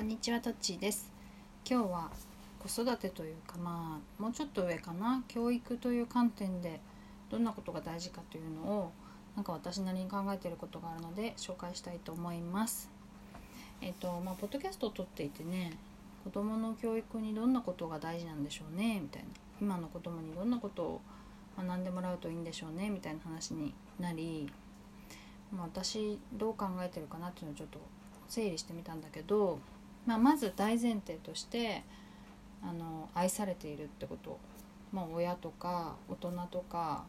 こんにちはとっちーです。今日は子育てというかまあもうちょっと上かな。教育という観点でどんなことが大事かというのをなんか私なりに考えていることがあるので紹介したいと思います。えっ、とまあポッドキャストを撮っていてね子供の教育にどんなことが大事なんでしょうねみたいな。今の子供にどんなことを学んでもらうといいんでしょうねみたいな話になり、まあ、私どう考えてるかなっていうのをちょっと整理してみたんだけど、まあ、まず大前提としてあの愛されているってこと、まあ、親とか大人とか、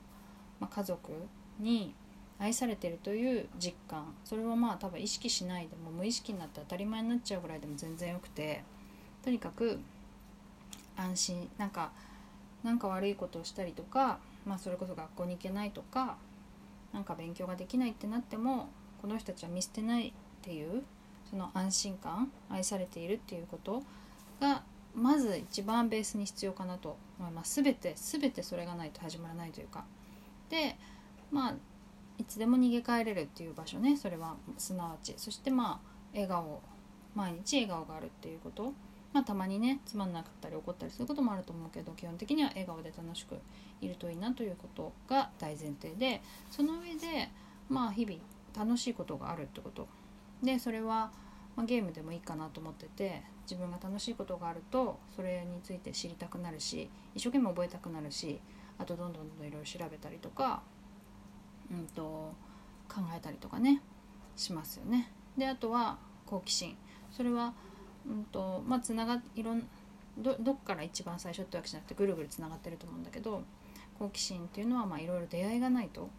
まあ、家族に愛されてるという実感。それはまあ多分意識しないでも無意識になって当たり前になっちゃうぐらいでも全然よくて。とにかく安心。なんかなんか悪いことをしたりとか、まあ、それこそ学校に行けないとかなんか勉強ができないってなってもこの人たちは見捨てないっていうその安心感愛されているっていうことがまず一番ベースに必要かなと思います。全て全てそれがないと始まらないというか。でまあいつでも逃げ帰れるっていう場所ね。それはすなわち。そしてまあ笑顔毎日笑顔があるっていうこと。まあたまにねつまんなかったり怒ったりすることもあると思うけど基本的には笑顔で楽しくいるといいなということが大前提でその上でまあ日々楽しいことがあるってこと。でそれは、まあ、ゲームでもいいかなと思ってて自分が楽しいことがあるとそれについて知りたくなるし一生懸命覚えたくなるしあとどんどんどんどんいろいろ調べたりとか、うんと、考えたりとかねしますよね。であとは好奇心それは、うんとまあ、つながいろんどどっから一番最初ってわけじゃなくてぐるぐるつながってると思うんだけど好奇心っていうのはいろいろ出会いがないと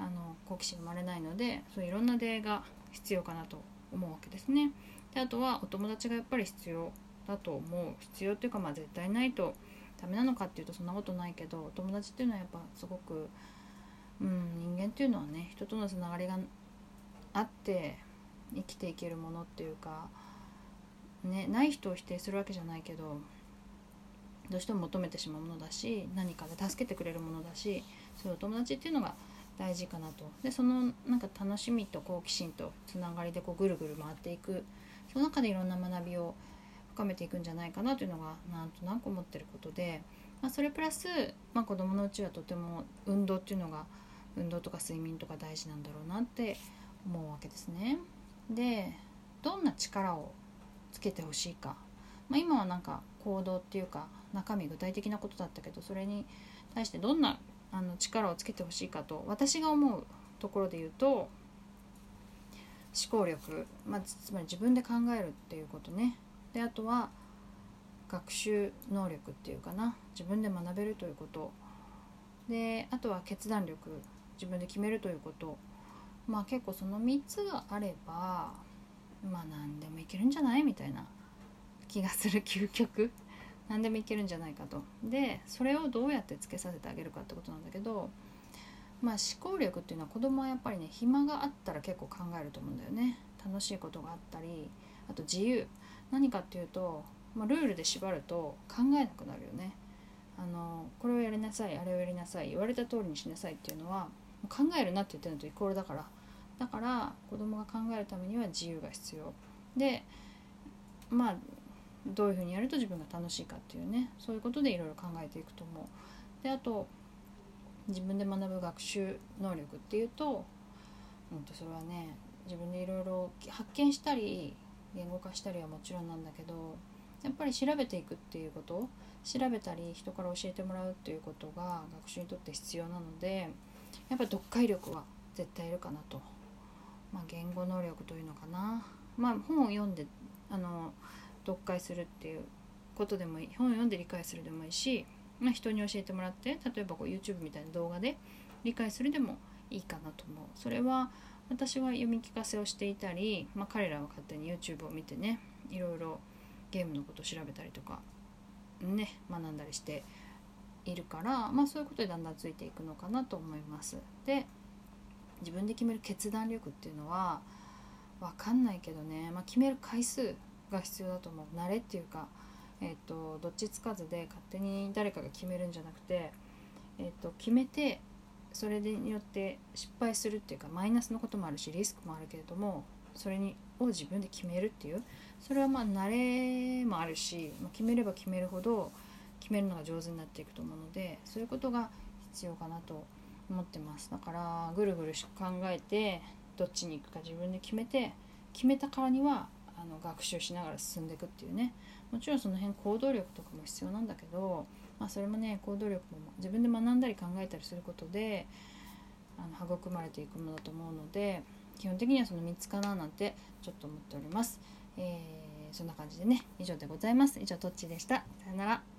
あの好奇心生まれないのでそういろんな出会いが必要かなと思うわけですね。であとはお友達がやっぱり必要だと思う必要っていうかまあ絶対ないとダメなのかっていうとそんなことないけどお友達っていうのはやっぱすごく、うん、人間っていうのはね人とのつながりがあって生きていけるものっていうか、ね、ない人を否定するわけじゃないけどどうしても求めてしまうものだし何かで助けてくれるものだしそういうお友達っていうのが大事かなと。でそのなんか楽しみと好奇心とつながりでこうぐるぐる回っていく。その中でいろんな学びを深めていくんじゃないかなというのがなんとなく思ってることで、まあ、それプラス、まあ、子どものうちはとても運動っていうのが運動とか睡眠とか大事なんだろうなって思うわけですね。でどんな力をつけてほしいか、まあ、今はなんか行動っていうか中身具体的なことだったけどそれに対してどんなあの力をつけてほしいかと私が思うところで言うと思考力、まあ、つまり自分で考えるっていうことね。であとは学習能力っていうかな。自分で学べるということ。であとは決断力自分で決めるということ。まあ結構その3つがあればまあ何でもいけるんじゃない？みたいな気がする究極。何でもいけるんじゃないかと。でそれをどうやってつけさせてあげるかってことなんだけどまあ思考力っていうのは子供はやっぱりね暇があったら結構考えると思うんだよね。楽しいことがあったりあと自由。何かっていうと、まあ、ルールで縛ると考えなくなるよね。あのこれをやりなさいあれをやりなさい言われた通りにしなさいっていうのは考えるなって言ってるのとイコールだから。だから子供が考えるためには自由が必要。でまあどういうふうにやると自分が楽しいかっていうねそういうことでいろいろ考えていくと思う。であと自分で学ぶ学習能力っていうと,、うん、とそれはね自分でいろいろ発見したり言語化したりはもちろんなんだけどやっぱり調べていくっていうこと調べたり人から教えてもらうっていうことが学習にとって必要なのでやっぱ読解力は絶対いるかなと、まあ、言語能力というのかな、まあ、本を読んであの読解するっていうことでもいい本を読んで理解するでもいいし、まあ、人に教えてもらって例えばこう YouTube みたいな動画で理解するでもいいかなと思うそれは私は読み聞かせをしていたり、まあ、彼らは勝手に YouTube を見てねいろいろゲームのことを調べたりとかね学んだりしているから、まあ、そういうことでだんだんついていくのかなと思います。で自分で決める決断力っていうのは分かんないけどね、まあ、決める回数が必要だと思う。慣れっていうか、えーと、どっちつかずで勝手に誰かが決めるんじゃなくて、えーと、決めてそれによって失敗するっていうかマイナスのこともあるしリスクもあるけれどもそれにを自分で決めるっていうそれはまあ慣れもあるし、まあ、決めれば決めるほど決めるのが上手になっていくと思うのでそういうことが必要かなと思ってます。だからぐるぐる考えてどっちに行くか自分で決めて決めたからにはあの学習しながら進んでいくっていうねもちろんその辺行動力とかも必要なんだけど、まあ、それもね行動力も自分で学んだり考えたりすることであの育まれていくものだと思うので基本的にはその3つかななんてちょっと思っております。えー、そんな感じでね以上でございます。以上トッチでした。さよなら。